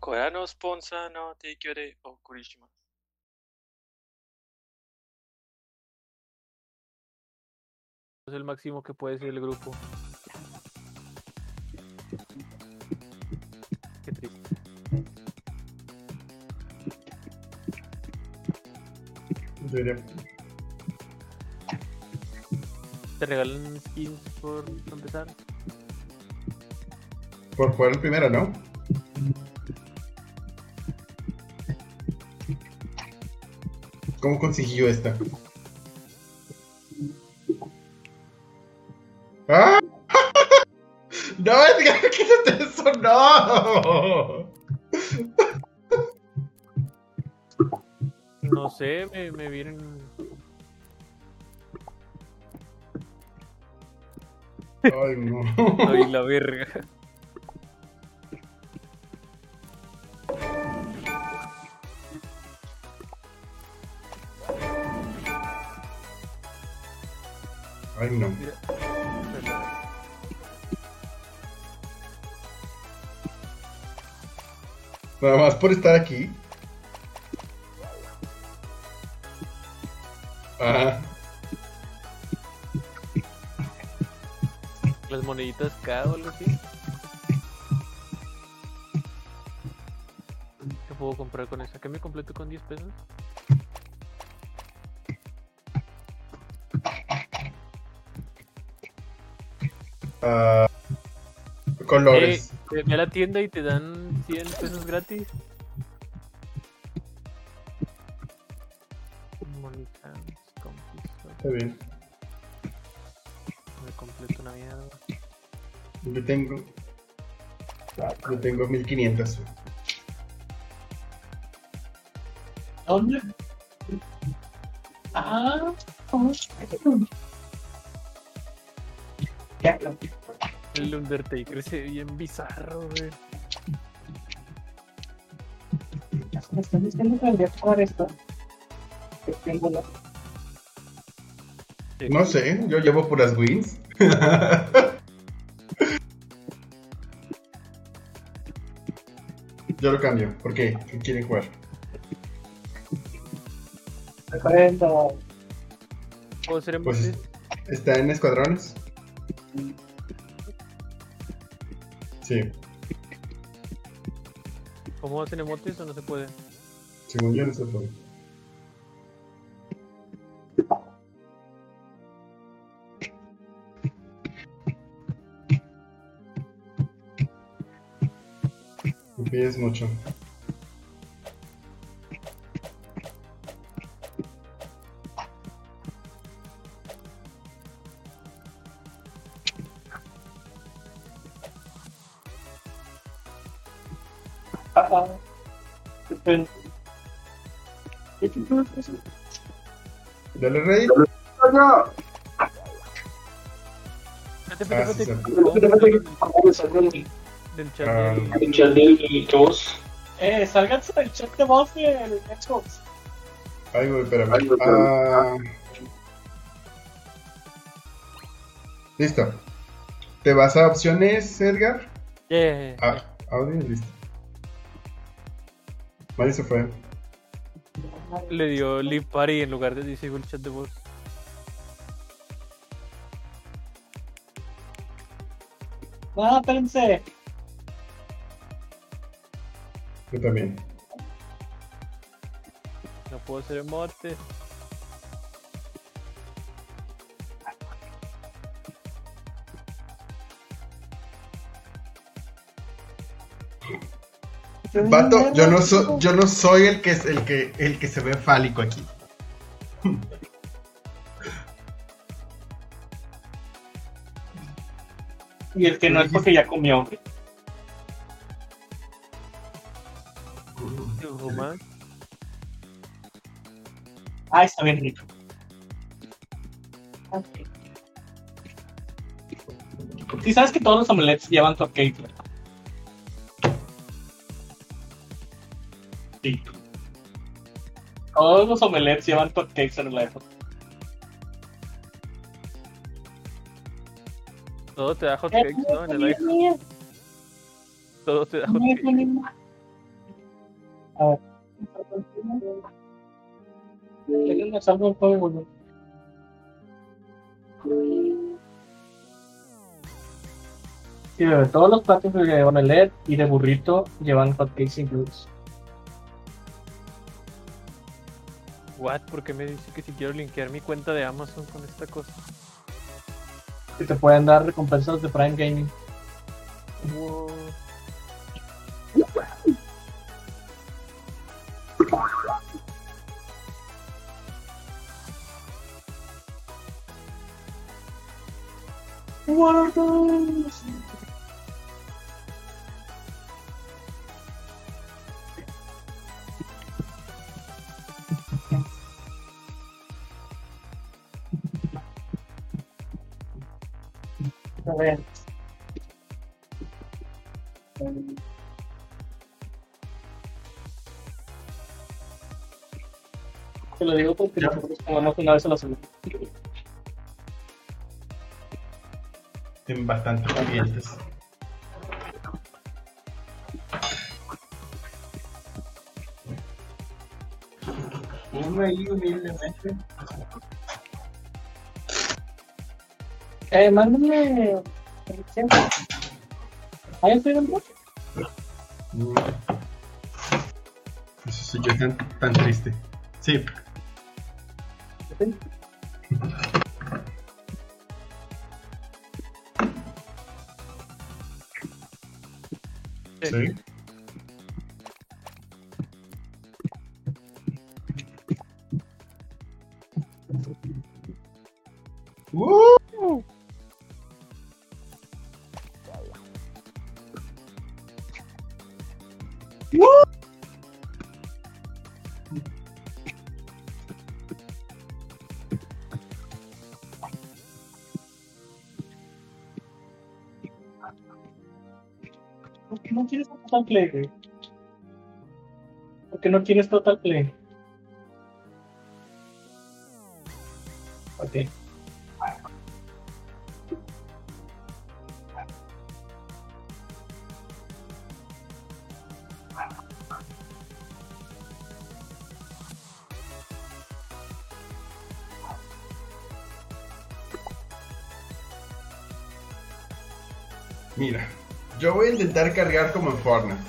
これのスポンサーの提供でお送りします。Es el máximo que puede ser el grupo. Qué triste. Debería- ¿Te regalan skins por empezar? Por jugar el primero, ¿no? ¿Cómo consiguió esta? ¡Ah! ¡No, Edgar! ¡Quítate eso! ¡No! No sé, me, me vienen. ¡Ay, no! Ay, la verga. Nada más por estar aquí. Ajá. Las moneditas K o algo así. ¿Qué puedo comprar con esa? ¿Qué me completo con 10 pesos? Ah, colores. Eh, ve a la tienda y te dan 100 pesos gratis. Está bien. Me completo una mierda. Yo tengo. Yo tengo 1500. ¿Dónde? Ah, ¿cómo? Ya, lo- El Undertaker se ve bien bizarro, güey. Me están diciendo que debería jugar esto. Que tengo la- No sé, yo llevo puras wins. yo lo cambio. ¿Por qué? ¿Qué quieren jugar? Recuerdo. ¿Puedo hacer en Pues está en escuadrones. Sí, ¿Cómo hacen emotes o no se puede? según yo no se puede. Me pides mucho. Dale rey. Espérate, Ah, sí, espérate. sí. ¿Cómo salgo del- chat del- del chat del Xbox? Eh, sálganse del chat de voz del Xbox. Ay, güey, espérame. Ay, güey, Ah. Listo. ¿Te vas a opciones, Edgar? Yeah. Ah, audio, listo. Mario se fue. Le dio Leave Party en lugar de Disable Chat de voz. No, espérense. Yo también. No puedo hacer emotes. Vato, yo no soy, yo no soy el que es el que el que se ve fálico aquí. Y el que no es porque ya comió. Ah, está bien rico. Sí, sabes que todos los omelets llevan. ¿verdad? Todos los omelets llevan cupcakes en el iPhone. Todo te da hotcakes, ¿no? En el iPhone. Todo te da hotcakes. A ver. Déjenme salgo el juego, güey. Sí, bebé, todos los platos que llevan el LED y de burrito llevan hotcakes incluidos. What? ¿Por qué me dice que si quiero linkear mi cuenta de Amazon con esta cosa? Que te pueden dar recompensas de Prime Gaming. Wow. A ver. Te lo digo porque nosotros jugamos una vez a la semana. Tienen bastantes clientes. Uno ahí humildemente. Eh, mándame. ¿Ahí estoy dentro? Mm. Eso soy yo tan, tan triste. Sí. Sí. ¡Woo! Total Play, güey? ¿Por qué no quieres Total Play? Ok. Intentar cargar como en Fortnite.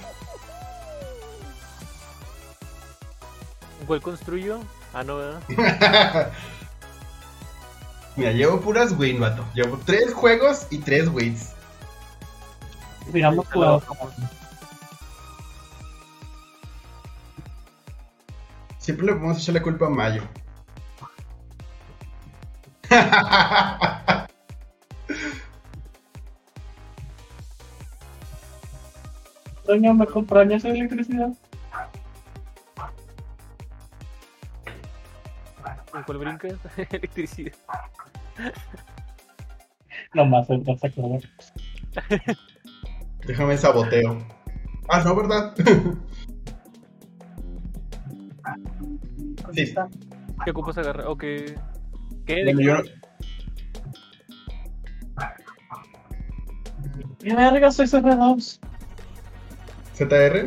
¿Cuál construyo? Ah, no, ¿verdad? Mira, llevo puras win, vato. Llevo tres juegos y tres wins. Miramos jugador. Siempre le podemos echar la culpa a Mayo. Doña, ¿me comprañas electricidad? ¿En cuál brincas? Electricidad. Nomás el vas a acordar. Déjame saboteo. Ah, no, ¿verdad? sí. está? ¿Qué ocupas agarrar? ¿O qué? ¿Qué? Bueno, yo no- ¿Qué verga soy CR2? ZR,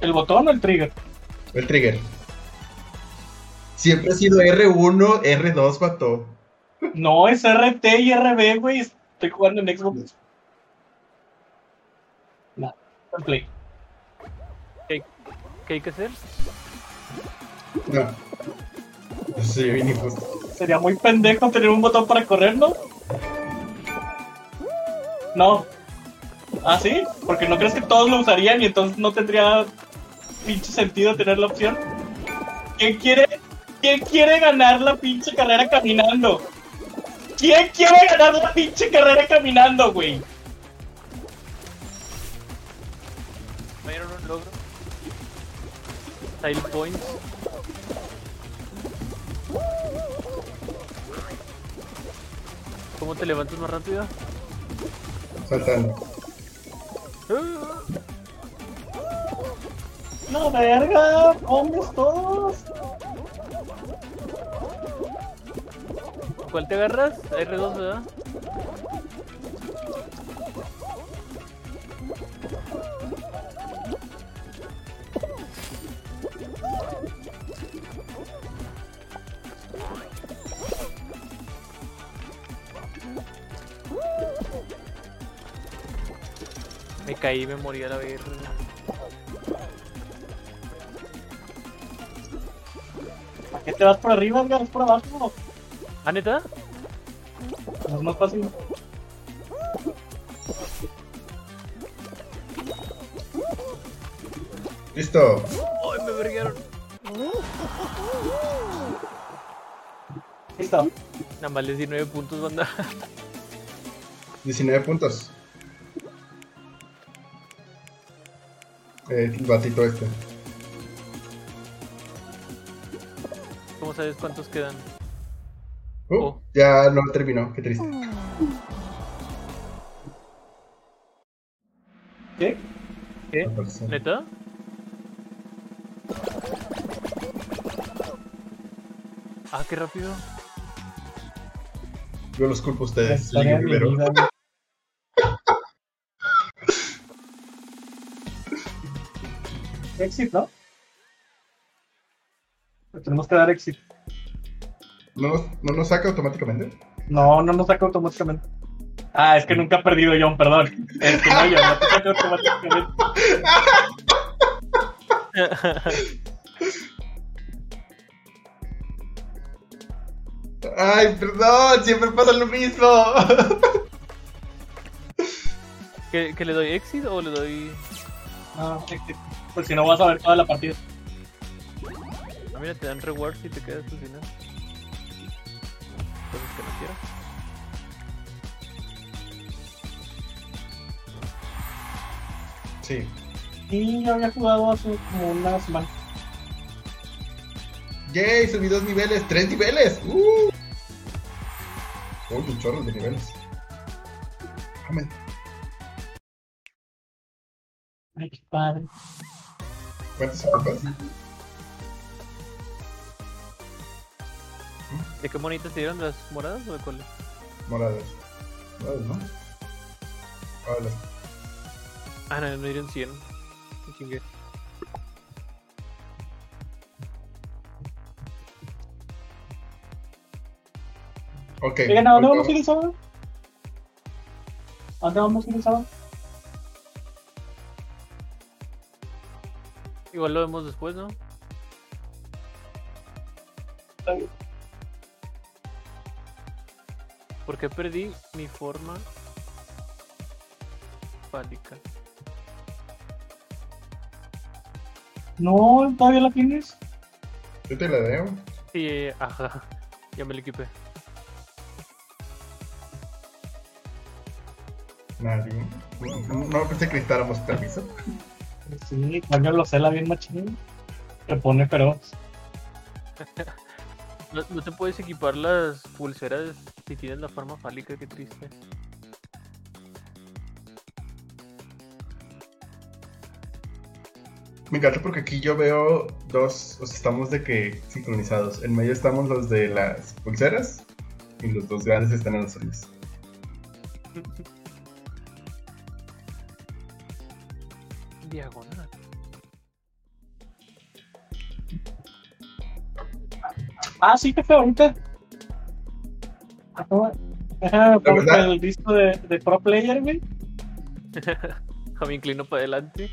¿El botón o el trigger? el trigger. Siempre ha sido R1, R2, vato. No, es RT y RB, güey. Estoy jugando en Xbox. No, en Play. ¿Qué hay que hacer? No. Sí, bien injusto. Sería muy pendejo tener un botón para correr, ¿no? No. ¿Ah, sí? Porque no crees que todos lo usarían y entonces no tendría pinche sentido tener la opción. ¿Quién quiere, quién quiere ganar la pinche carrera caminando? ¿Quién quiere ganar la pinche carrera caminando, güey? ¿Me dieron un logro? Tile points. ¿Cómo te levantas más rápido? Saltando. No, verga, hombres todos. ¿Cuál te agarras? R2, ¿verdad? Caí y me morí a la verga. ¿Para qué te vas por arriba, Edgar? Es por abajo. ¿Ah, neta? Es más fácil. Listo. ¡Ay, me verguearon! Listo. Nada más les di 9 puntos, banda. 19 puntos. El batito este. ¿Cómo sabes cuántos quedan? Uh, Oh. Ya no terminó, qué triste. ¿Qué? ¿Qué? ¿Neta? Ah, qué rápido. Yo los culpo a La ustedes. de mi primero. vida, Exit, ¿no? Le tenemos que dar exit. ¿No nos, ¿No nos saca automáticamente? No, no nos saca automáticamente. Ah, es que nunca he perdido John, perdón. Es que no, John, no te saca automáticamente. Ay, perdón, siempre pasa lo mismo. ¿Que, que le doy exit o le doy.? Exit. Pues si no vas a ver toda la partida. Ah, mira, te dan rewards si te quedas al final. Cosas que no quiero. Sí. Y yo había jugado hace como una semana. Yay, subí dos niveles, tres niveles. Uh. Uy, un chorro de niveles. Amén. Ay, qué padre. ¿Cuántas? ¿De qué monitas te dieron? ¿Las moradas o de cuáles? Moradas. Moradas, ¿no? Ah, las- Ah, no, me dieron 100. Me chingué. Ok. Oigan, ¿a dónde vamos a ir el sábado? ¿A dónde vamos a ir el sábado? Igual lo vemos después, ¿no? ¿Por qué perdí mi forma fálica? No, todavía la tienes. Yo te la debo. Sí, ajá. Ya me lo equipé. Nadie. No, no pensé que necesitáramos permiso. Sí, coño, lo cela bien machín. Te pone feroz. No, no te puedes equipar las pulseras si tienes la forma fálica, qué triste. Me encanta porque aquí yo veo dos, o sea, estamos de que sincronizados. En medio estamos los de las pulseras y los dos grandes están en los azules. Diagonal. Ah, sí, ahorita. Acaba- Deja pongo verdad? el disco de, de Pro Player, güey. Me inclino para adelante.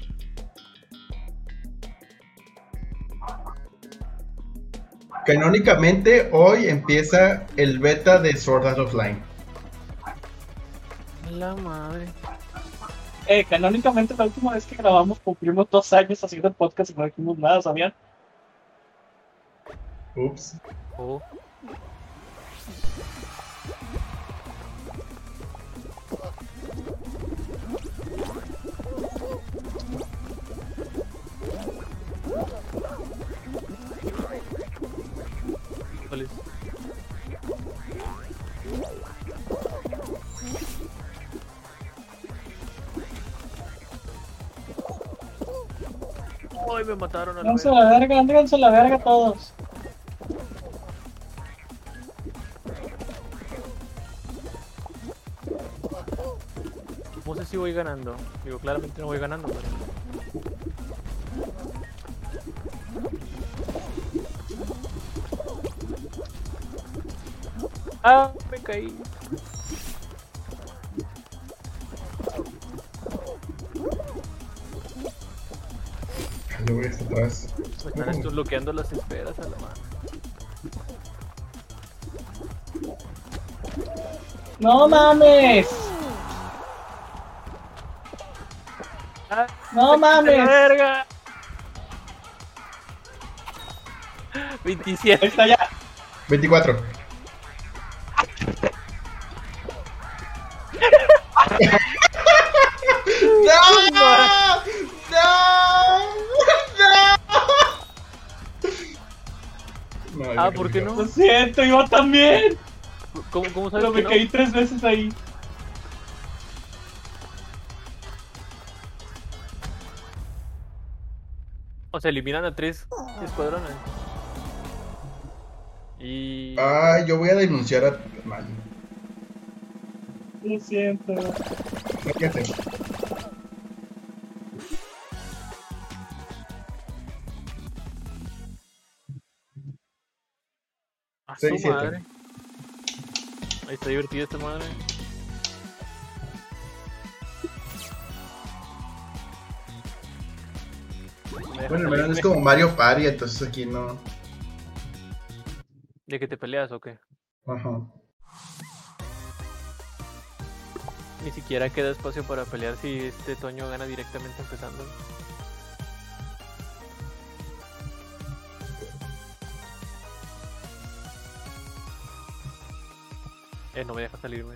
Canónicamente hoy empieza el beta de Sword Art Online. La madre. Eh, canónicamente la última vez que grabamos cumplimos dos años haciendo el podcast y no dijimos nada, ¿sabían? Ups. Oh. ¿Cuál Ay, me mataron a la Váyanse a verga. la verga, a la verga todos. No sé si voy ganando. Digo, claramente no voy ganando, pero... Ah, me caí. Yo voy hasta atrás. Me están estos bloqueando las esferas a la mano. ¡No mames! ¡Ah! ¡No mames! verga! Ahí 27. está ya. 24. ¿Por qué creo no? Lo siento, yo también. ¿Cómo, cómo sabes Pero que me no? caí tres veces ahí. O sea, eliminan a tres escuadrones. Y... Ah, yo voy a denunciar a hermano. Lo siento. ¿Qué A su madre. Ahí está divertida esta madre. Bueno, al menos es como Mario Party, entonces aquí no. ¿De que te peleas o qué? Ajá. Ni siquiera queda espacio para pelear si este Toño gana directamente empezando. Eh, no me deja salirme.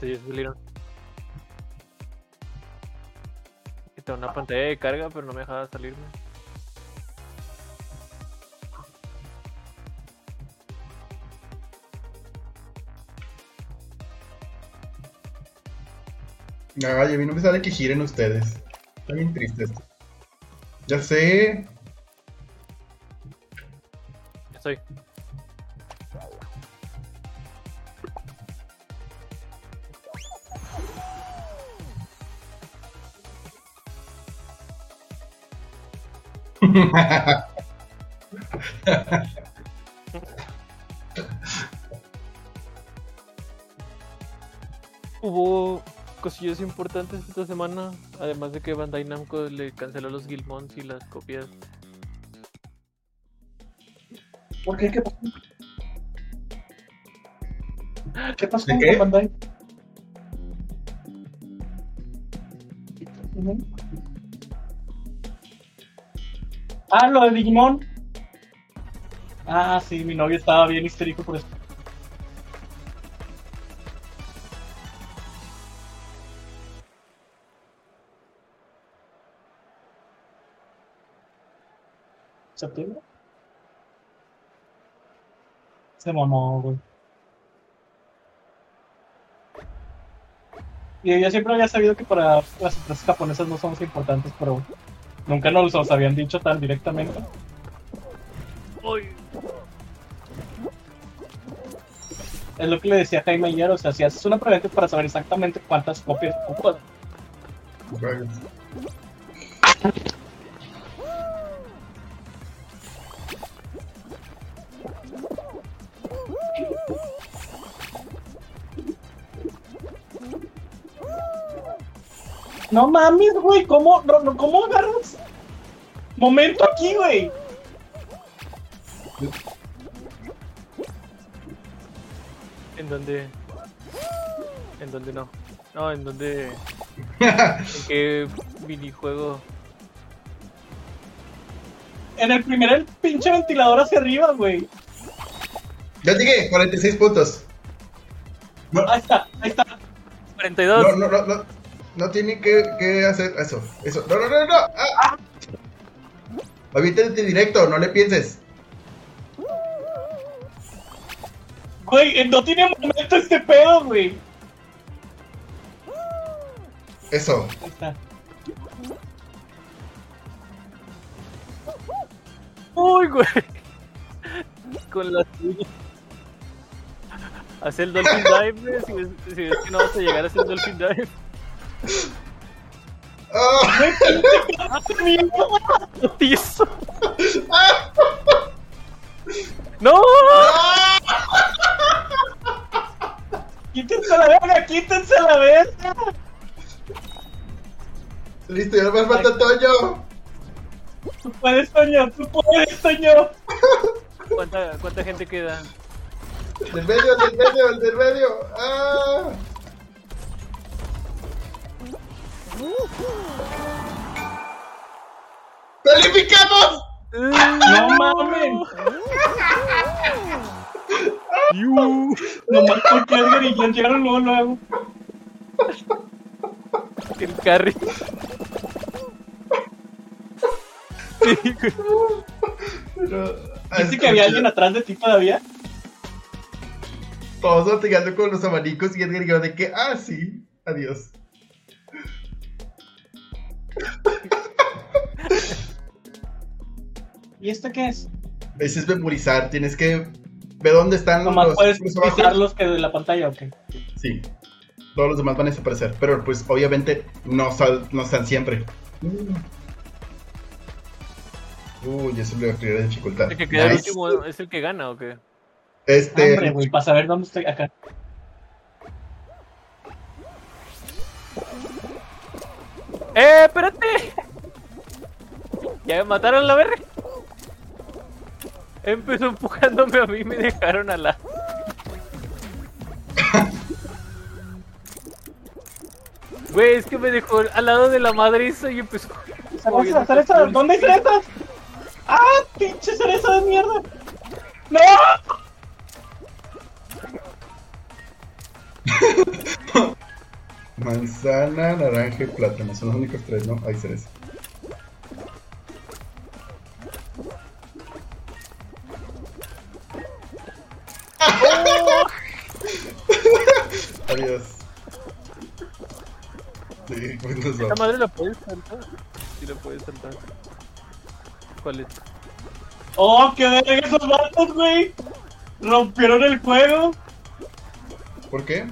Ya salieron. Quita una pantalla de carga, pero no me deja salirme. Ay, a mí no me sale que giren ustedes. Está bien triste esto. Ya sé. Ya estoy. Hubo cosillas importantes esta semana, además de que Bandai Namco le canceló los Guilmons y las copias. ¿Por qué? ¿Qué pasó? ¿Qué pasó ¿De con? Bandai? Ah, lo de Digimon. Ah, sí, mi novio estaba bien histérico por eso. ¿Septiembre? Se mamó, güey. Y yo siempre había sabido que para las empresas japonesas no somos importantes, pero nunca nos los habían dicho tan directamente. ¡Uy! Es lo que le decía Jaime ayer, o sea, si haces una preventa para saber exactamente cuántas copias ocupas. No mames, güey, ¿cómo, ¿cómo agarras? Momento aquí, güey. ¿En dónde? ¿En dónde no? No, ¿en dónde? ¿En qué minijuego? En el primer el pinche ventilador hacia arriba, güey. Ya llegué, 46 puntos. No, Ahí está, ahí está. 42. no, no, no, no, no tiene que, que hacer eso. Eso. No, no, no, no. Ah, ah. Aviéntate directo, no le pienses. Güey, no tiene momento este pedo, güey. Eso. Ahí está. ¡Uy, güey! Con la tuya. Haz el Dolphin Dive, si ves, si ves que no vas a llegar a hacer el Dolphin Dive. Ah, ¡No. Quítense la verga, quítense la verga. Listo, ya no me falta Toño. Tú puedes, Toño, tú puedes, Toño. ¿Cuánta, ¿Cuánta gente queda? Del medio, del medio, el del medio. ¡Ah! ¡Calificamos! No mames. ¡Yu! Nomás porque Edgar y Jan llegaron luego, luego. El carry. Sí, güey. Pero, ¿Viste que había alguien atrás de ti todavía? Todos batigando con los abanicos y Edgar y yo de que, ah, sí, adiós. ¿Y esto qué es? Ese es memorizar, tienes que ver dónde están Nomás los puedes pisar los que de la pantalla, ok. Sí. Todos los demás van a desaparecer. Pero pues obviamente no, sal- no están siempre. Uy, eso le voy a de dificultad. El que queda el último es el que gana, ¿o qué? Este. Hombre, güey, para saber dónde estoy acá. ¡Eh, espérate! ¿Ya me mataron la verga? Empezó empujándome a mí y me dejaron a la... Güey, es que me dejó al lado de la madriza y empezó... Cereza, cereza, ¿dónde hay cerezas? ¡Ah, pinche cereza de mierda! ¡No! Manzana, naranja y plátano. Son los únicos tres, ¿no? Hay cereza. Adiós. Sí, pues nos ¿Esta madre la puedes saltar? Sí la puedes saltar. ¿Cuál es? ¡Oh, qué verga esos vatos, güey! Rompieron el juego. ¿Por qué?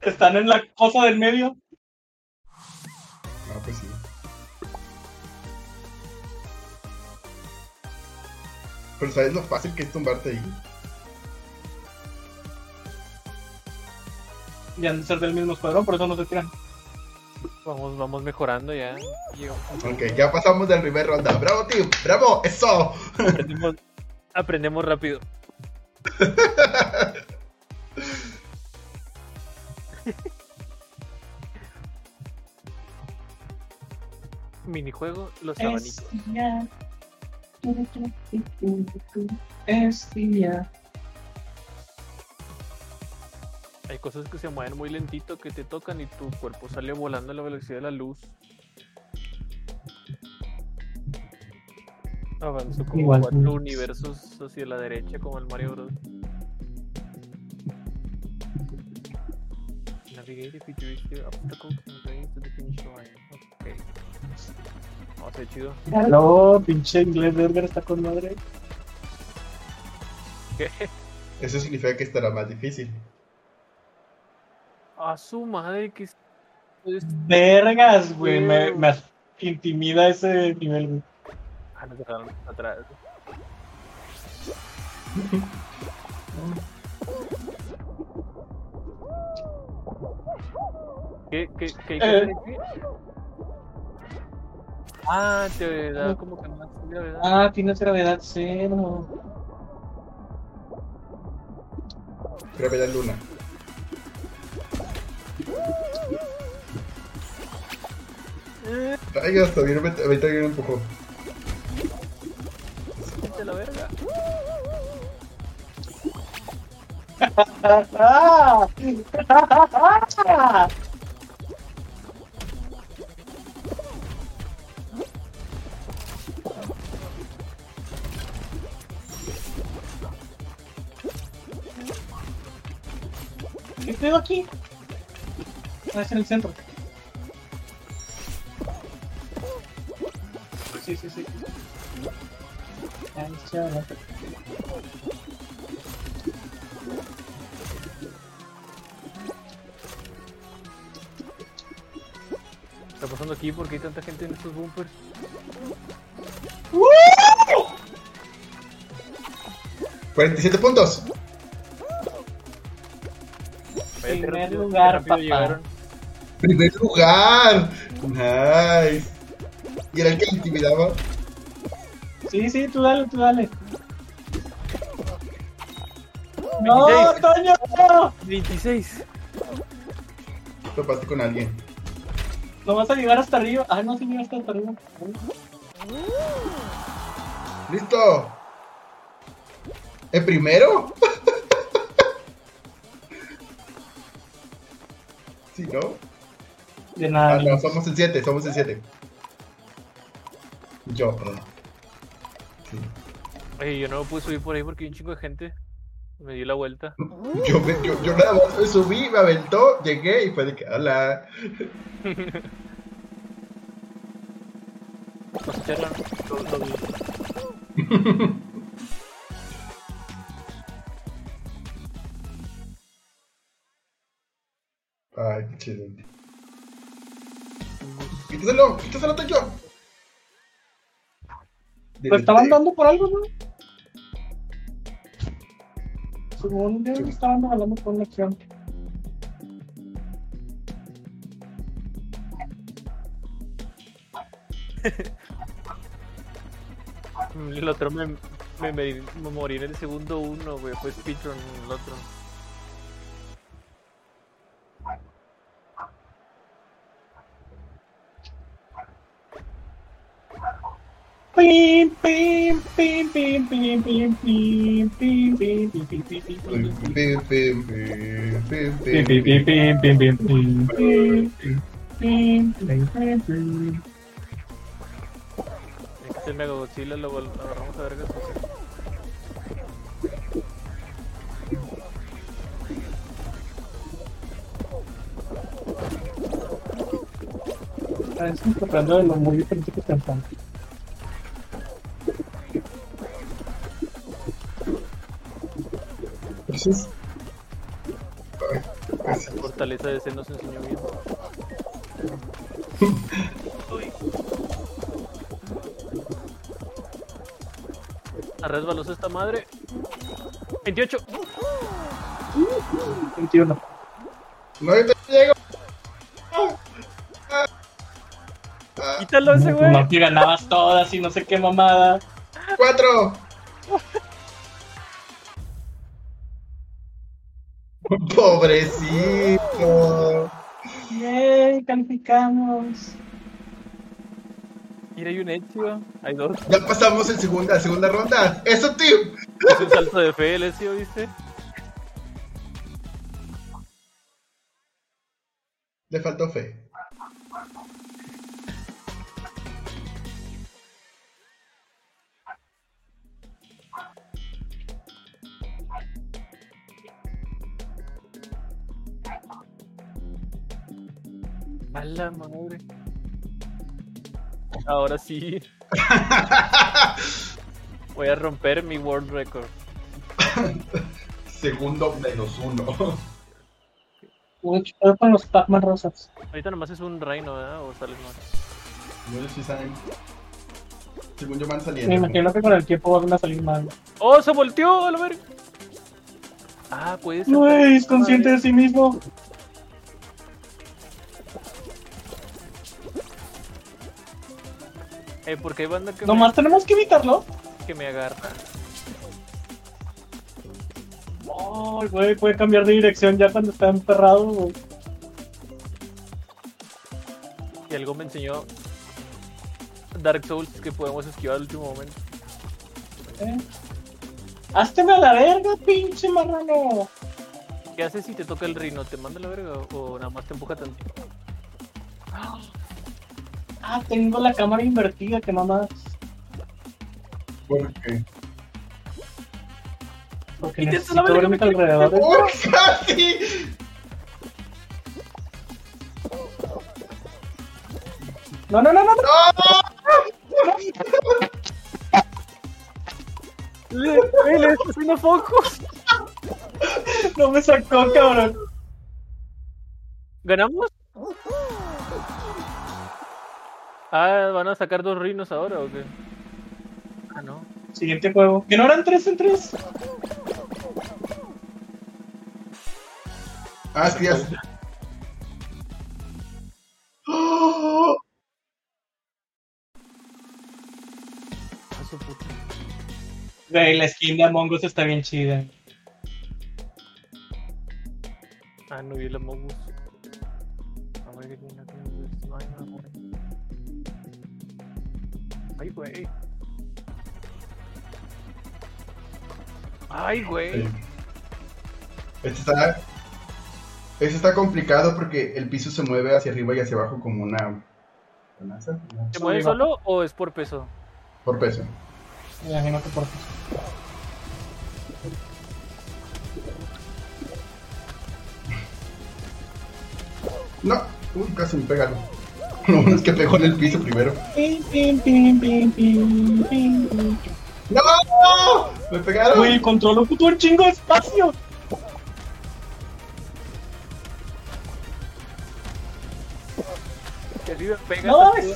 Están en la cosa del medio. Ah, pues sí. Pero ¿sabes lo fácil que es tumbarte ahí? Y han de ser del mismo escuadrón, por eso no se tiran. Vamos, vamos mejorando ya. Ok, ya pasamos del primer ronda. ¡Bravo, team! ¡Bravo! ¡Eso! Aprendemos, aprendemos rápido. Minijuego, los abanicos. día. Es día. Hay cosas que se mueven muy lentito que te tocan y tu cuerpo sale volando a la velocidad de la luz. Avanzo como Igual. cuatro universos hacia la derecha como el Mario Bros. Navigate the futuristic obstacles and trains to the finish line. Ok. No, sé chido. No, pinche inglés de Edgar está con madre. ¿Qué? Eso significa que estará más difícil. A su madre que es. es- Vergas, güey. Me, me intimida ese nivel, güey. Ah, nos dejaron atrás. ¿Qué, qué, qué Eh. Ah, te da como que más gravedad. Ah, tienes gravedad cero. Gravedad luna. Ay, hasta bien, ahorita bien me empujó. vete la verga. ¿Qué pedo aquí? Ah, es en el centro. ¿Qué está pasando aquí? ¿Por qué hay tanta gente en estos bumpers? ¡Uh! 47 puntos. Primer lugar, papá. llegaron. Primer lugar. Nice. Y era el que intimidaba. Sí, sí, tú dale, tú dale. ¡No, 26. Toño! 26. Topaste con alguien. No vas a llegar hasta arriba. Ah, no, sí llegaste hasta arriba. ¡Listo! ¿El primero? sí, ¿no? De nada. Ah, no, somos el 7, somos el 7. Yo, perdón. Oye, yo no me pude subir por ahí porque hay un chingo de gente. Me di la vuelta. Yo, me- yo, yo nada más me subí, me aventó, llegué y fue de que, hola. Lo- lo. Ay, qué chido. Quítaselo, quítaselo, Toño. Lo estaban dando por algo, ¿no? Según yo, estaban regalando. Mm, El otro me, me, me, me morí en el segundo uno, güey. Fue speedrun el otro. Pim, pim, el Mega Godzilla lo agarramos a vergas. Ah, es un de los muy principios tempranos. Entonces. Fortaleza de Zen nos enseñó bien. Uy. Arresbalosa esta madre. 28. 21. No, te llego. Quítalo ese güey. No que ganabas todas y no sé qué mamada. Cuatro. Pobrecito. Yay, calificamos. Mira, hay un Ezio. Hay dos. Ya pasamos en segunda, segunda ronda. Eso, tío. Es un salto de fe el Ezio, ¿viste? Le faltó fe. A la madre. Ahora sí. Voy a romper mi world record. Segundo menos uno. Uy, ¿qué con los Pac-Man rosas? Ahorita nomás es un reino, ¿verdad? O salen más. Bueno, sí salen. Según yo van saliendo. Me imagino que con el tiempo van a salir mal. ¡Oh, se volteó! A la verga. Ah, puede ser. No es consciente de sí mismo. Eh, porque hay banda que, Nomás tenemos que evitarlo. que me agarra. Ay, güey, puede cambiar de dirección ya cuando está emperrado, güey. Y algo me enseñó Dark Souls que podemos esquivar al último momento. ¿Eh? Házteme a la verga, pinche marrano. ¿Qué haces si te toca el reino? ¿Te manda a la verga o nada más te empuja tantito? Ah, tengo la cámara invertida, que mamás. ¿Por qué? Porque necesito la verga, ver mis me- alrededores. ¡Oh, casi! No, no, no, no. no. ¡Le, eh, le está haciendo focos! No me sacó, cabrón. ¿Ganamos? Ah, ¿van a sacar dos reinos ahora o qué? Ah, no. Siguiente juego. ¿Que no eran tres en tres? Ah, sí, ya. ¡Oh! Güey, la skin de Among Us está bien chida. Ah, no vi el Among Us. Ay, güey. Ay, güey. Sí. Este está. Este está complicado porque el piso se mueve hacia arriba y hacia abajo como una. ¿Se mueve solo o es por peso? Por peso. Me imagino que por No, uy, casi me pegaron. Lo bueno es que pegó en el piso primero. ¡No! ¡Me pegaron! Güey, control ocupó un chingo de espacio. Pega. No, es-.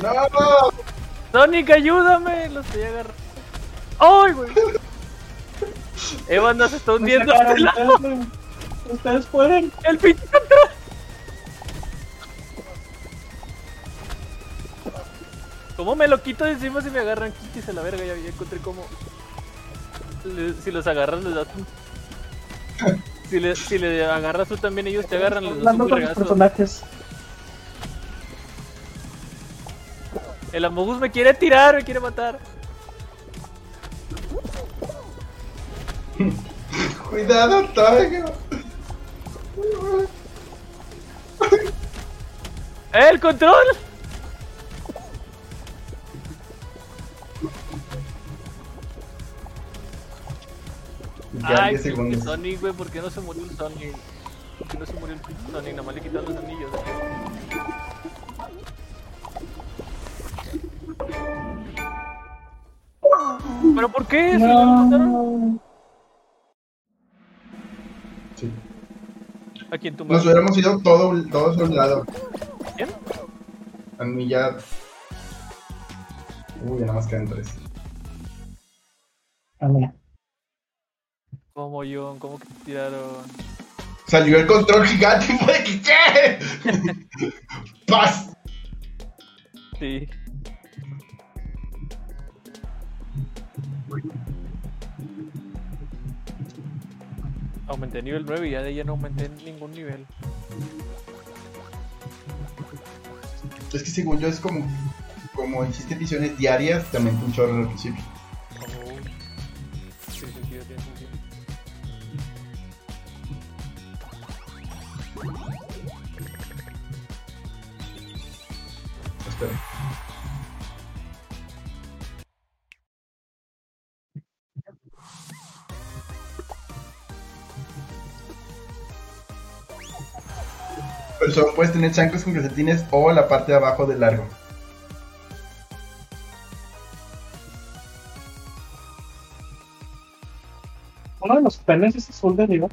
¡No! Sonic, ayúdame. Lo estoy agarrando. ¡Ay, güey! Evan nos está hundiendo. Ustedes, pueden. El pinche control. ¿Cómo me lo quito de encima si me agarran? Quítese la verga, ya, ya encontré cómo. Le- si los agarras, les das un. Si le, si le agarras tú también, ellos te agarran, les das Hablando un con los regazo. personajes. El Amogus me quiere tirar, me quiere matar. Cuidado, Toyo. El control! Ya Ay, 10 pinche. Sonic, güey, ¿por qué no se murió el Sonic? ¿Por qué no se murió el pinche Sonic? Nada más le quitaron los anillos. ¿Pero por qué? Si no lo. Sí. ¿A quién Nos tumbaron? hubiéramos ido todo, todos a un lado. A mí ya. Uy, ya nada más quedan tres. Ah, mira. Como yo, ¿cómo que te tiraron? Salió el control gigante y fue de que, ¿qué? ¡Paz! Sí. Aumenté nivel 9 y ya de ahí ya no aumenté ningún nivel. Es que según yo es como. Como hiciste ediciones diarias, también un chorro al principio. Solo puedes tener chancos con calcetines o la parte de abajo del largo. Uno de los penes es azul de.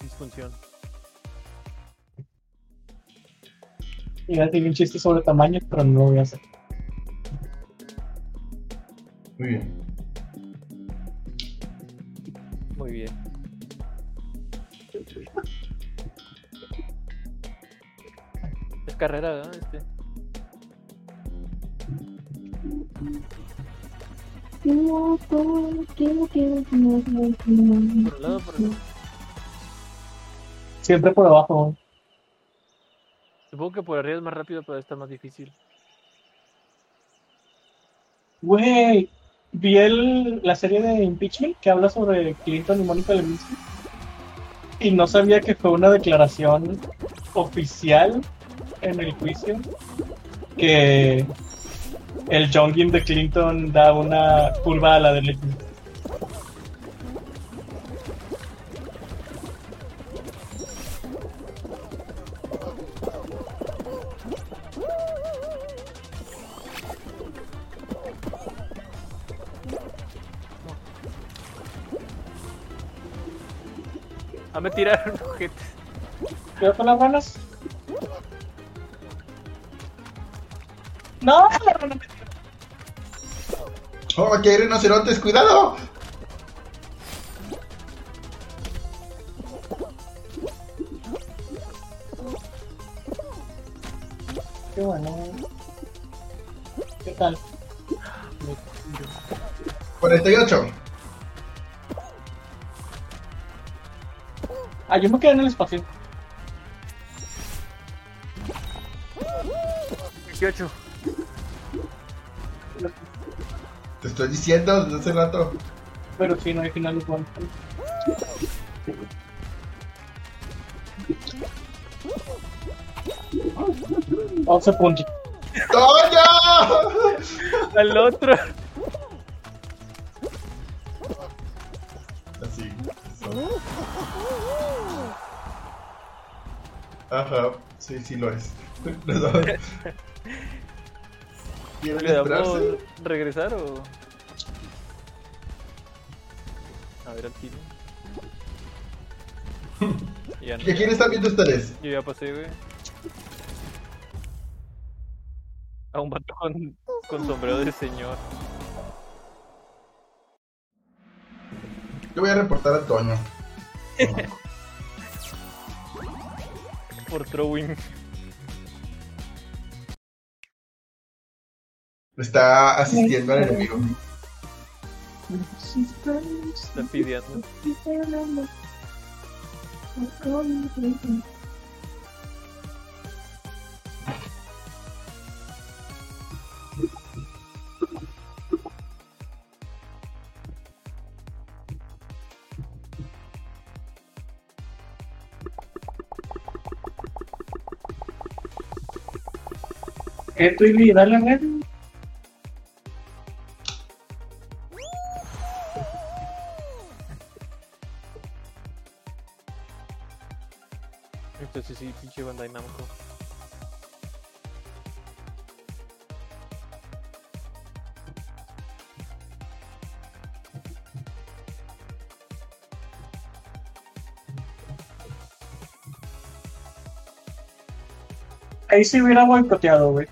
Disfunción. Iba a decir un chiste sobre tamaño, pero no lo voy a hacer. Carrera, ¿verdad? Este. Por un lado, por el otro. Siempre por abajo. Supongo que por arriba es más rápido, pero está más difícil. Güey, vi el, la serie de Impeachment que habla sobre Clinton y Mónica Lewinsky. Y no sabía que fue una declaración oficial en el juicio que el John Gim de Clinton da una curva a la derecha. Ah, me tiraron ojete. ¿Qué con las ranas? No, no, no. Oh, aquí hay rinocerontes, cuidado. Qué bueno. ¿Qué tal? 48. Ah, yo me quedé en el espacio. 18. Te estoy diciendo desde hace rato. Pero sí, no hay finales buenos. Once puntos. ¡Toño! Al otro. Así. eso. Ajá, sí, sí lo es. ¿Quieren ¿Le damos esperarse? regresar o.? A ver al tiro. Ya no. ¿Qué quién están viendo ustedes? Yo ya pasé, güey. A un vato con, con sombrero de señor. Yo voy a reportar a Toño. Por throwing. Está asistiendo al enemigo. Está pidiendo. ¿Qué tu y dale a Ahí sí hubiera boicoteado, güey.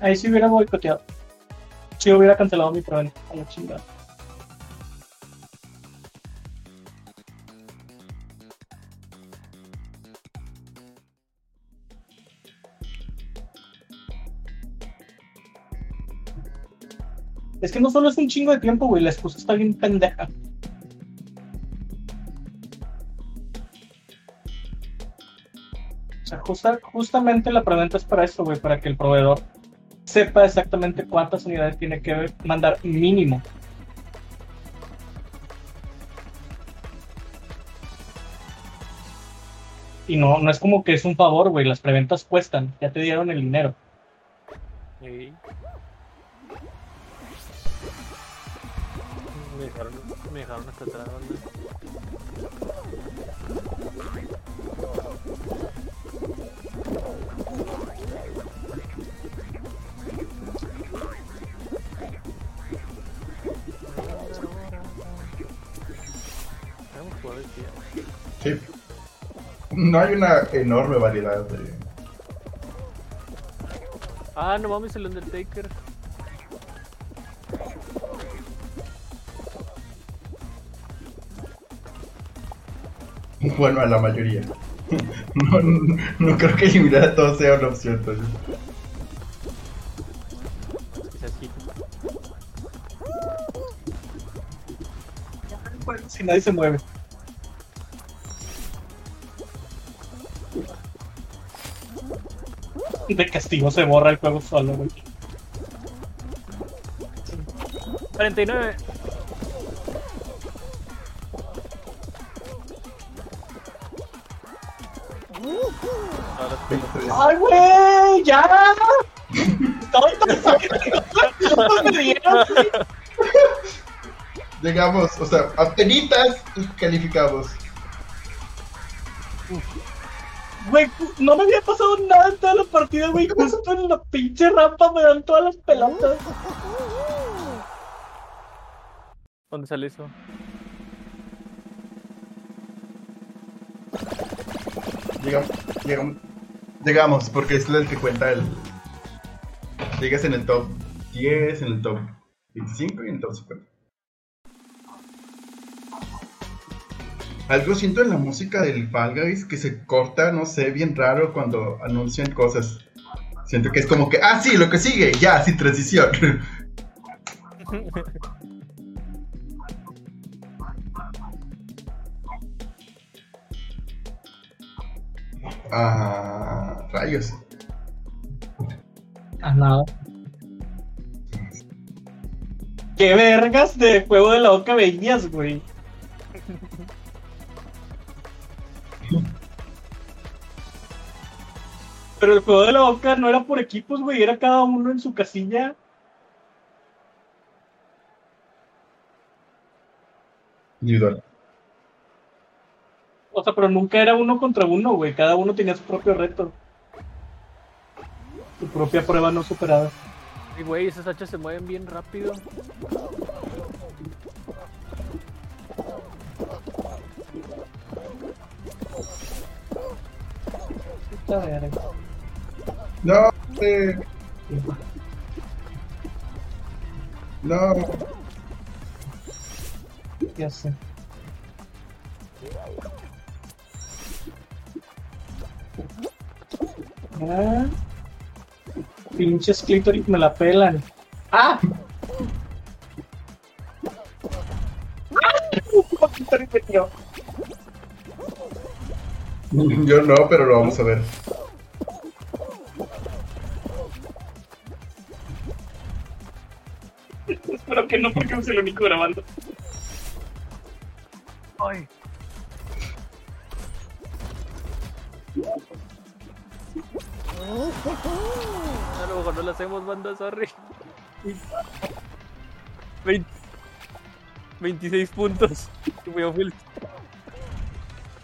Ahí sí hubiera boicoteado. Sí hubiera cancelado mi preventa. A la chingada. Es que no solo es un chingo de tiempo, güey. La excusa está bien pendeja. Justa- justamente la preventa es para eso, güey, para que el proveedor sepa exactamente cuántas unidades tiene que mandar mínimo. Y no, no es como que es un favor, güey, las preventas cuestan, ya te dieron el dinero. Ey. Me dejaron, me dejaron hasta atrás. No hay una enorme variedad de. Ah, no mames, el Undertaker. Bueno, a la mayoría. No, no, no creo que eliminar a todos sea una opción. Entonces. Sí. Si nadie se mueve. Castigo se borra el juego solo, güey. 49. Ahora sí. 23. ¡Ay, güey! ¡Ya! Estoy tan me dieron. Llegamos, o sea, apenitas y calificamos. Güey, no me había pasado nada en toda la partida, güey. Justo en la pinche rampa me dan todas las pelotas. ¿Dónde sale eso? Llegamos, llegamos, llegamos, porque es el que cuenta el. Llegas en el top 10, en el top 25 y en el top 50. Algo siento en la música del Fall Guys que se corta, no sé, bien raro cuando anuncian cosas. Siento que es como que, ah, sí, lo que sigue, ya, sin transición. ah, rayos. Ah, nada. ¿Qué vergas de juego de la boca veías, güey? Pero el juego de la boca no era por equipos, güey, era cada uno en su casilla. Individual. O sea, pero nunca era uno contra uno, güey. Cada uno tenía su propio reto. Su propia prueba no superada. Y güey, esas hachas se mueven bien rápido. Puta verga. No, eh, no. Ya sé. Ah. Pinches clitoris me la pelan. ¡Ah! ¡Ah! Yo no, pero lo vamos a ver. No, porque no soy el único grabando. Ay. A lo mejor no lo hacemos, banda, sorry. Vein- 26 puntos.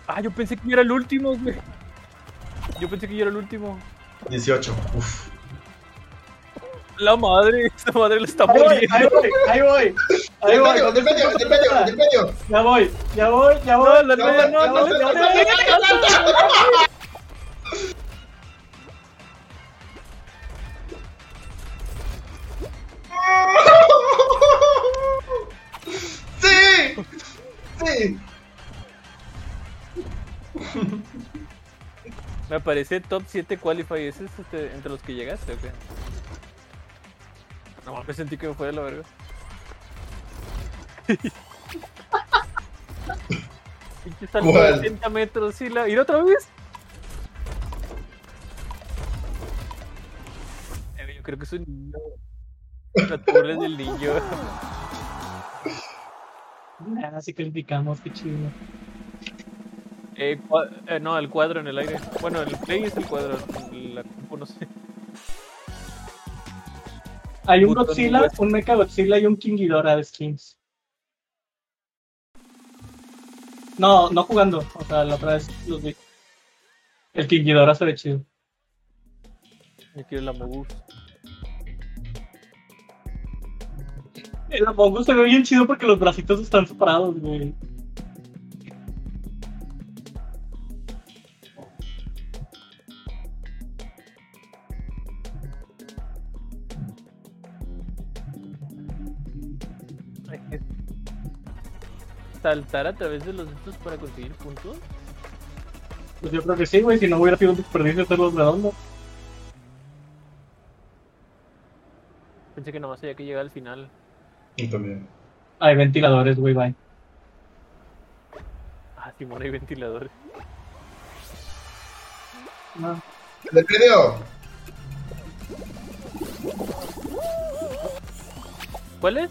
Ah, yo pensé que yo era el último, güey. Yo pensé que yo era el último. 18. Uf. La madre, esta madre la está Ahí voy, muriendo. ahí voy, ahí voy. Ahí Del voy. medio, del medio, del medio, del medio. Ya voy, ya voy, ya voy. No, la No, no, no, no, no, le- no, no, no, le- ¡Sí! ¡Sí! Me aparece top 7 qualify. ¿Ese es este, entre los que llegaste o qué? No mames, sentí que me fue de la verga. Pinche salto ¿Cuál? de 80 metros y la. ¿Ir otra vez? Eh, Yo creo que es un niño. Las pobres del niño. Ah, sí calificamos, qué chido. Eh, eh, no, el cuadro en el aire. Bueno, el play es el cuadro. La compu no sé. Hay un Godzilla, un Mecha Godzilla y un King Ghidorah de skins. No, no jugando. O sea, la otra vez los vi. El King Ghidorah se ve chido. Yo quiero la Mogus. El Among Us se ve bien chido porque los bracitos están separados, güey. Saltar a través de los estos para conseguir puntos. Pues yo creo que sí, güey. Si no hubiera sido un desperdicio hacerlos redondos. Pensé que nomás había que llegar al final. Y también. Hay ventiladores, güey, bye. Ah, Simón, hay ventiladores. No. ¡Del medio! ¿Cuál es?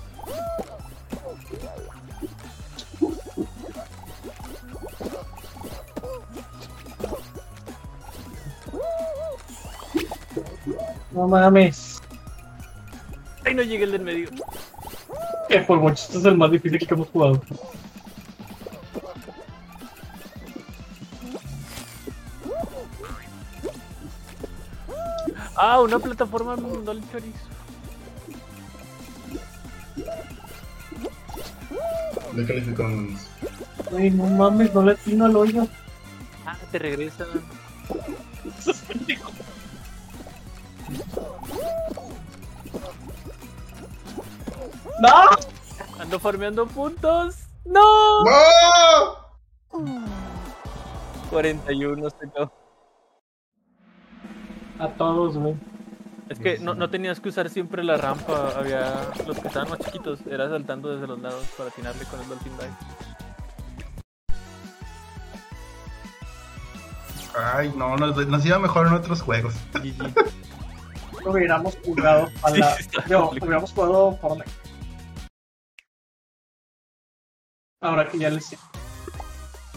mames. Ay, no llegué el del medio. Que por mucho este es el más difícil que hemos jugado. Ah, una plataforma en Dolly Chorizo. Le calificó un... Güey, no mames, no le atino al hoyo. Ah, te regresan. Ando farmeando puntos. ¡No! ¡No! 41 se quedó. A todos, güey. Es que no, no tenías que usar siempre la rampa. Había los que estaban más chiquitos. Era saltando desde los lados para atinarle con el Dolphin Dive. Ay, no, nos, nos iba mejor en otros juegos. GG. Hubiéramos jugado a la. sí, hubiéramos jugado Fortnite. Ahora que ya les sé.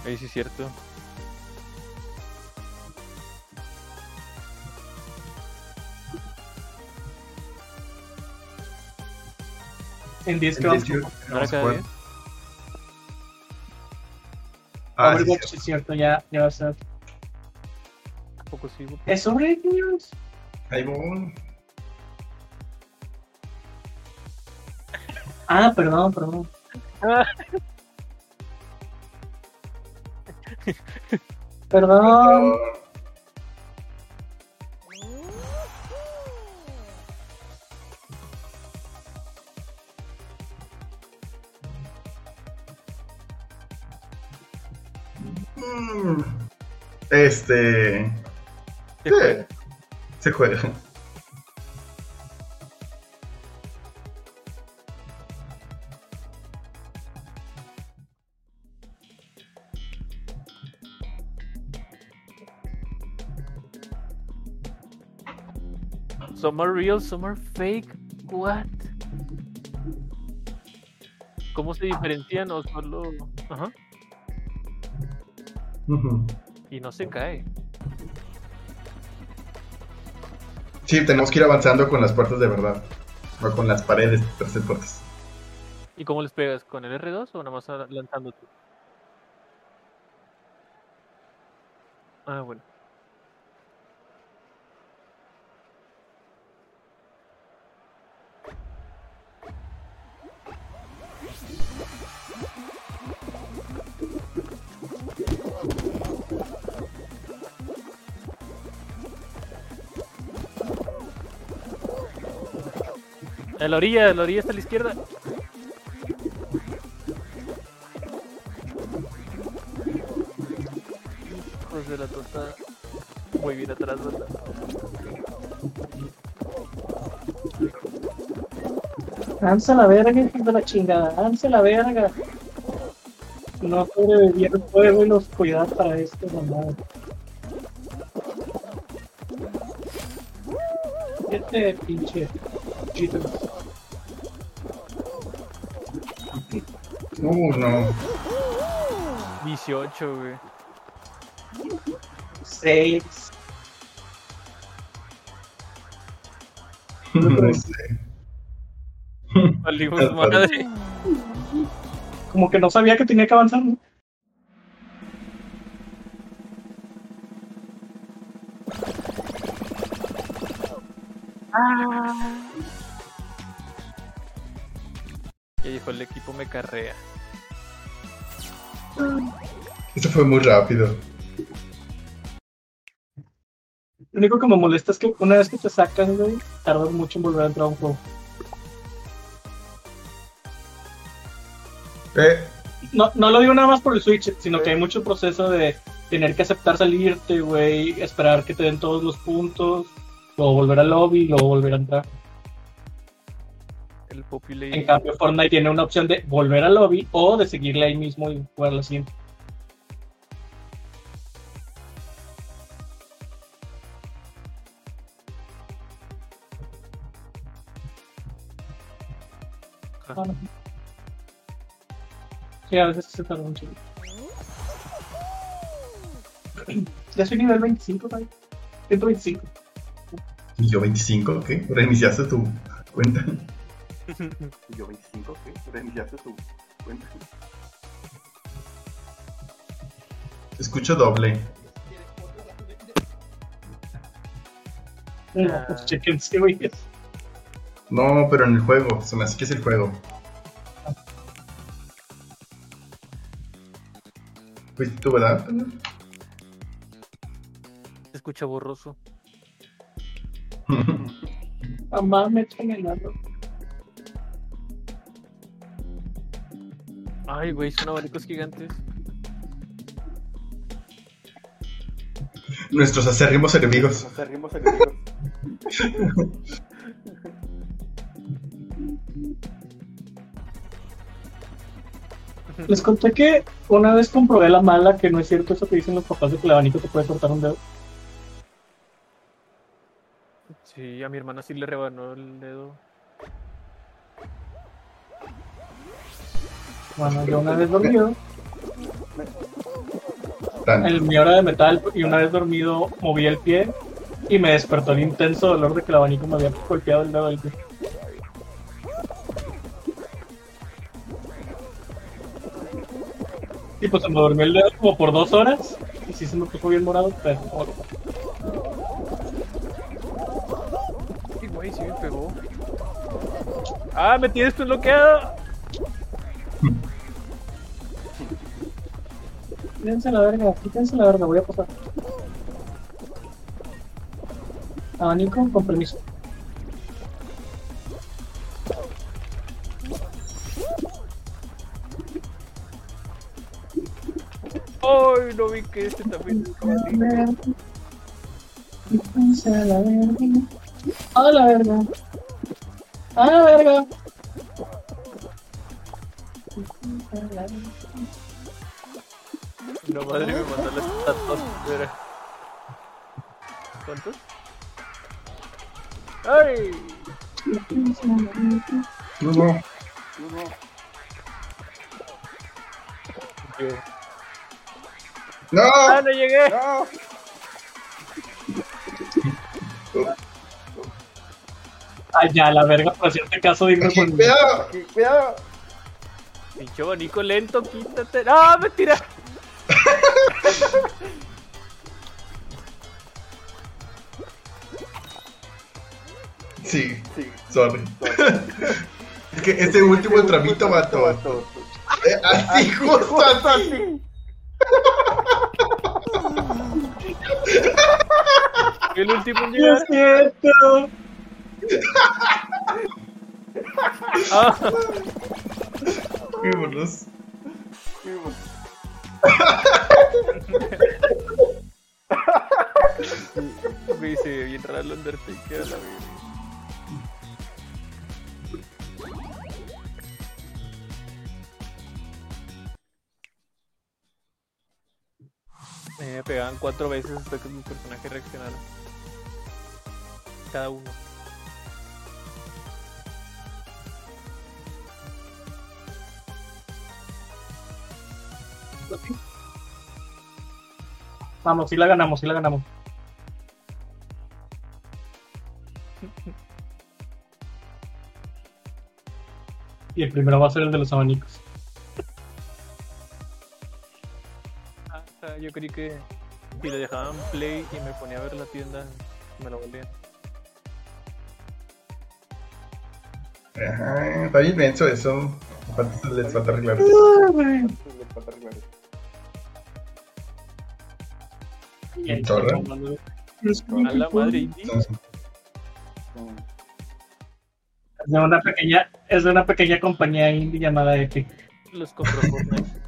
Ahí sí es cierto. En 10 que vamos 18, ¿No era vamos a cada jugar. día? Ah, sí, Overwatch, sí. es cierto, ya, ya va a ser. ¿A poco sí? güey? ¿Es sobre niños? Ahí voy. Ah, perdón, perdón. Perdón. Mm, Este. Se juega. Se juega. Some are real, some are fake. What? ¿Cómo se diferencian o solo.? Ajá. Ujú. Y no se cae. Sí, tenemos que ir avanzando con las puertas de verdad. O con las paredes tras puertas. ¿Y cómo les pegas? ¿Con el R2 o nada más lanzándote? Ah, bueno. A la orilla, a la orilla está a la izquierda. Hijos de la tostada. Muy bien atrás, ¿verdad? Danza la verga, hijos de la chingada. Danza la verga. No sobreviví el fuego y la oscuridad para esto, mamá. Este pinche. chito. Uh, no. 18, güey. Seis. no sé. Valimos Al madre. Como que no sabía que tenía que avanzar, ¿no? Dijo, el equipo me carrea. Esto fue muy rápido. Lo único que me molesta es que una vez que te sacan, güey, tardas mucho en volver a entrar a un juego. Eh, No, no lo digo nada más por el Switch, sino que hay mucho proceso de tener que aceptar salirte, güey, esperar que te den todos los puntos, luego volver al lobby, luego volver a entrar. El En cambio, Fortnite tiene una opción de volver al lobby o de seguirle ahí mismo y jugar la siguiente. Ah. Sí, a veces se tarda un chico. Ya soy nivel 25, ¿sabes? 125. ¿Y yo 25? ¿Qué? ¿Reiniciaste tu cuenta? Y yo 25, ¿qué? Reiniciaste tu cuenta. Escucho doble. No, pues chequense, güey. No, pero en el juego. Se me hace que es el juego. Fuiste tú, ¿verdad? Se escucha borroso. Mamá me echan el lado. Ay, güey, son abanicos gigantes. Nuestros acérrimos enemigos. Nos cerrimos enemigos. Les conté que una vez comprobé la mala que no es cierto eso que dicen los papás de que el abanico te puede cortar un dedo. Sí, a mi hermana sí le rebanó el dedo. Bueno, yo una vez dormido, en mi hora de metal, y una vez dormido moví el pie y me despertó el intenso dolor de que el abanico me había golpeado el dedo del pie. Y pues se me durmió el dedo como por dos horas y sí se me puso bien morado, pero Sí, güey, sí me pegó. ¡Ah, me tienes bloqueado! Quítense la verga, quítense la verga, voy a pasar. Abanico, con permiso. ¡Ay, no vi que este también es! Quítense la verga. A la verga. A la verga. Quítense la verga. La madre me mandó las estatuas. Mira. ¿Cuántos? ¡Ay! La verga. No, no. No, no. ¡Ah, ¡No! no llegué! ¡No! Ay, ya, la verga, por hacerte caso, dime por cuidado. Cuidado. Pinche abanico lento, quítate. ¡Ah, mentira! Sí, Sí. sorry. Sorry. Es que ese último tramito, vato. vato. Eh, Así, justo así. El último en ¡No llegar. es cierto! ¡Ah! Vámonos. Fuimos. Güey, se ve bien raro el Undertaker a la. Eh, Me pegaban cuatro veces hasta que mi personaje reaccionara. Cada uno. Vamos, sí la ganamos, sí la ganamos. Y el primero va a ser el de los abanicos. Ah, yo creí que si le dejaban play y me ponía a ver la tienda, me lo volvían. Ajá, está bien denso eso. Aparte les falta arreglar. Entonces le falta arreglar. Torre. A la madre. Es de una pequeña, es de una pequeña compañía indie llamada Epic. Los compró Fortnite.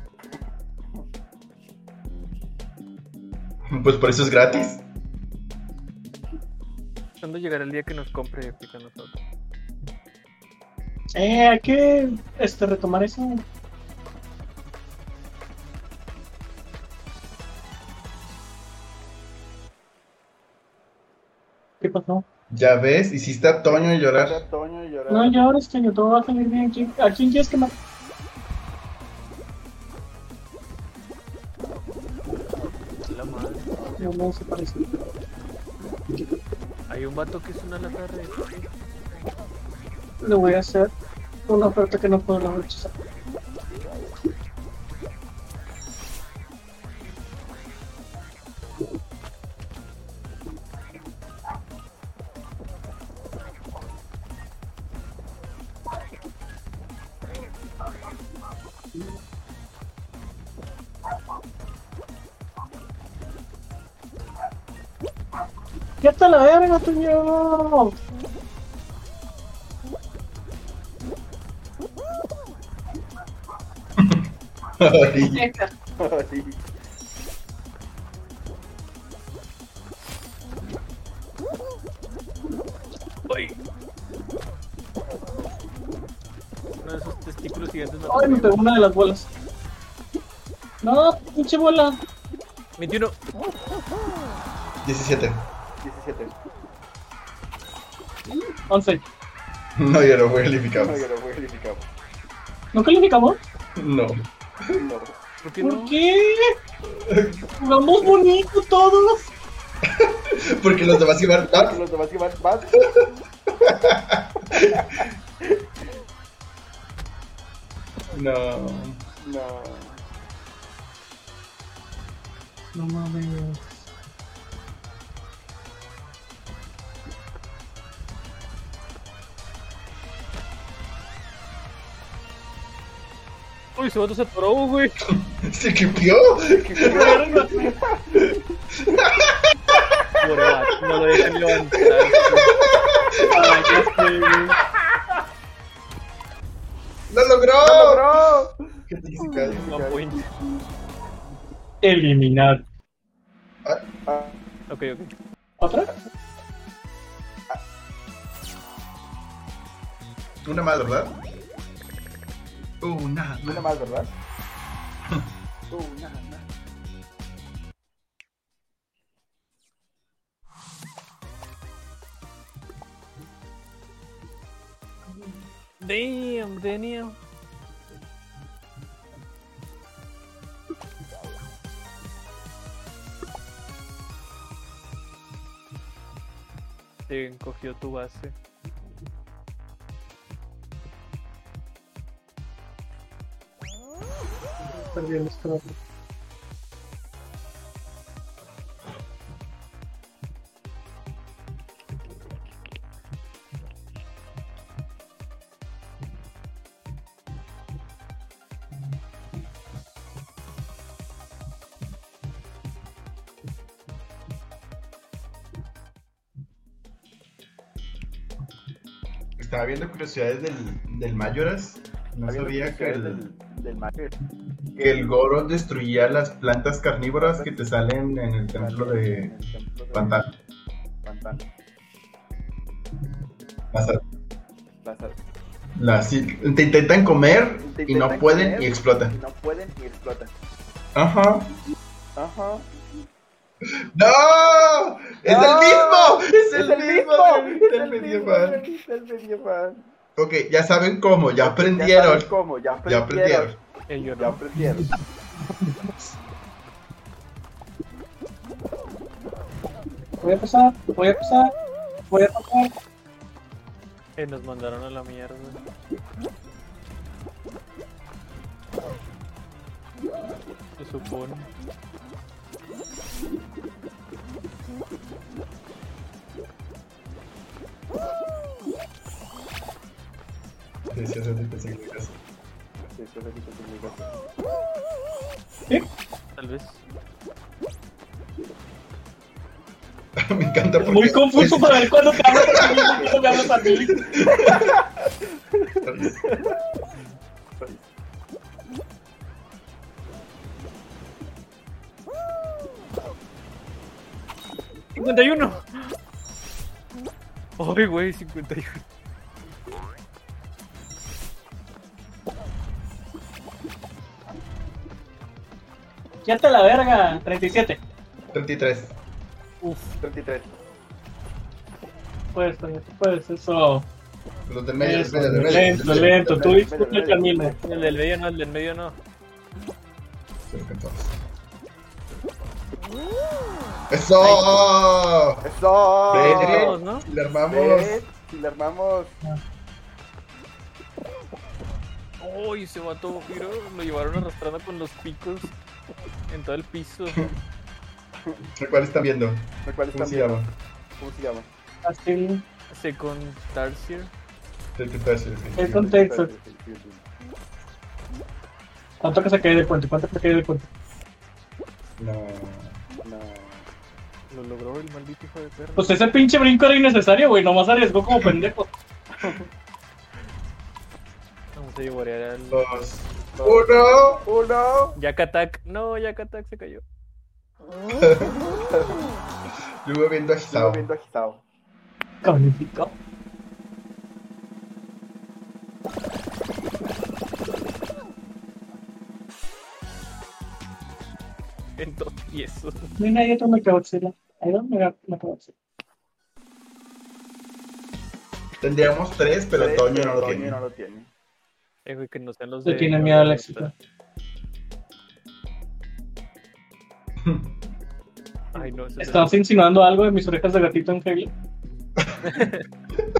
Pues por eso es gratis. ¿Cuándo llegará el día que nos compre Epic a nosotros? Eh, hay que este, retomar eso. Ya ves, hiciste a Toño llorar. Era Toño y llorar. No, ya ahora este año todo va a salir bien. ¿Quién- ¿A quién quieres que me.? La madre. No, no se parece. Hay un vato que es una lata de Le voy a hacer una oferta que no puedo rechazar. Ay, Ay, Uno de esos testículos gigantes. no Ay, me pegó una de las bolas. No, pinche bola. 21. 17. 17. 11. No, ya lo voy No, calificamos. yo lo voy a calificar. ¿No calificamos? No. No. ¿Por qué ¿Por no? qué? Jugamos bonito todos. Porque los demás iban Ah, mal. los demás iban más. No. No. No ese vato se atoró, güey. ¿Se vato, no lo dejan levantar. Güey. ¡Lo logró! ¡Logró! ¿Qué te dice, Kai? One point. Eliminar. Ah, Ok, ok. ¿Otra? Una más, ¿verdad? Una una más. más, ¿verdad? Uh, nada, nada. Damn, Daniel. Te encogió tu base. Perdí el scroll. Estaba viendo curiosidades del, del Mayoras. No sabía que el, del, del Mario. Que el Goro destruía las plantas carnívoras que te salen en el templo de el Pantano. Pantano. Las, Las- te intentan comer Te y no intentan pueden comer y explotan. Y no pueden y explotan. Ajá. Ajá. ¡No! ¡Es ¡No! el mismo! ¡Es el, ¡Es mismo! ¡Es del el medio mismo! fan. ¡Es el medio fan! Ok, ya saben cómo, ya Ya aprendieron. saben cómo, ya Ya aprendieron. Ellos Ya no. aprendieron. Voy a pasar, voy a pasar, voy a pasar. Eh, nos mandaron a la mierda. Se supone. Sí, sí. Sí, que. Tal vez. Me encanta porque... Muy confuso para ver cuándo te me hablas a mí. ¡51! ¡Ay, güey! 51. Ya te la verga, 37. 33. Uf. 33. Pues, pues, eso. Los del medio, los Eso, del medio, los del lento, medio. lento. Tú disfruta el camino. El del medio no, el del medio no. Entonces. ¡Eso! ¡Eso! Vamos, ¿no? Le armamos. Si le armamos. ¡Uy! ese vato giro lo llevaron arrastrando con los picos en todo el piso. ¿Cuál está viendo? ¿Cuál ¿Cómo están se viendo? llama? ¿Cómo se llama? Así, Second Tarsier. Te- te- te- sí, sí. el contexto. Sí, sí, sí. ¿Cuánto que se cae del puente? ¿Cuánto que se cae del puente? No. No. Lo logró. El maldito hijo de perro. Pues ese pinche brinco era innecesario, güey. Nomás arriesgó como pendejo. Llevar al. Dos, uno. ¡Uno! Jack Attack. No, Jack Attack se cayó. Luego viendo a Sigo Shao. viendo agitado. Calificado. En dos piezos. No hay otro Mechagodzilla. Hay dos Mechagodzilla. Tendríamos tres, pero Toño no lo Toño tiene. no lo tiene. Eh, que no sean los de. tiene miedo al éxito. Ay, no, ese es ¿Estás insinuando algo de mis orejas de gatito en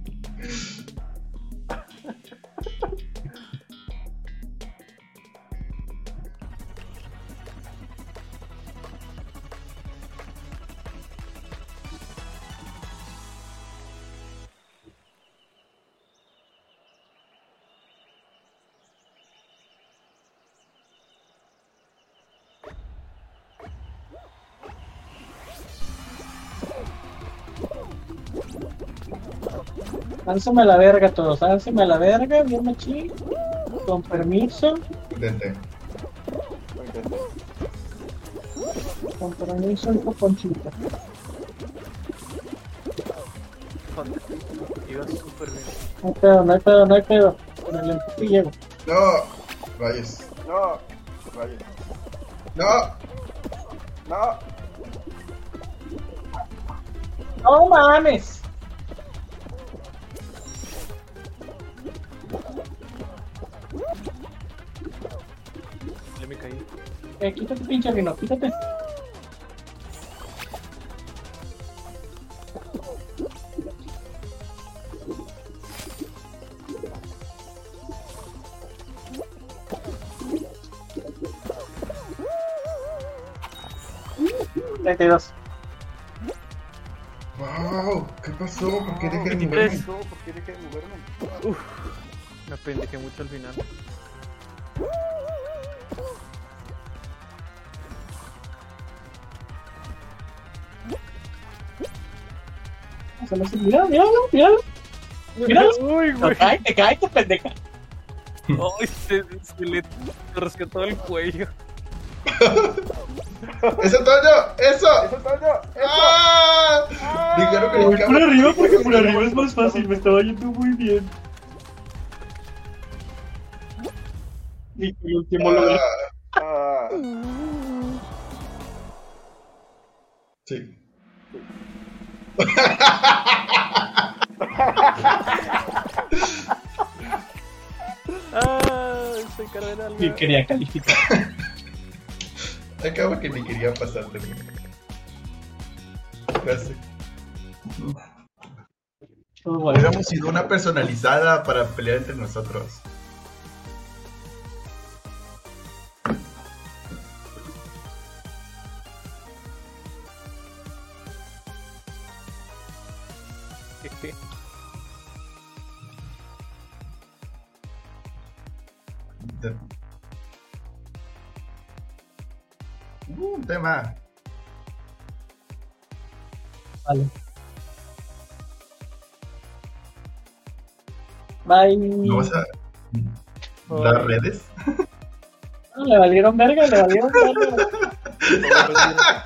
A la verga todos, lánceme a la verga, bien machín. Con permiso, intenté. con permiso, hijo Ponchito. Iba súper bien. No hay pedo, no hay pedo, no hay pedo. Con el empuje llego. No. Rayos. No. Rayos. No. No. ¡No mames! Pinche y dos. Wow. ¿Qué pasó? ¿Por qué dejé de moverme? No, ¿por qué dejé de moverme? Me pendejé mucho al final. Se me hace- Míralo, míralo, míralo. Míralo. Uy, No, güey. cállate, cállate, pendeja. Ay, se, se le rescató el cuello. ¡Eso, Toño! ¡Eso! ¡Eso, Toño! ¡Ah! Dijeron que Voy por arriba porque por arriba es más fácil, me estaba yendo muy bien. Y el último. Ah, Ah. Quería calificar. Acabo que ni quería pasar de mí. Gracias. Hubiéramos sido una personalizada para pelear entre nosotros. Vale. Bye. ¿Vamos a dar redes? Ah, le valieron verga, le valieron verga.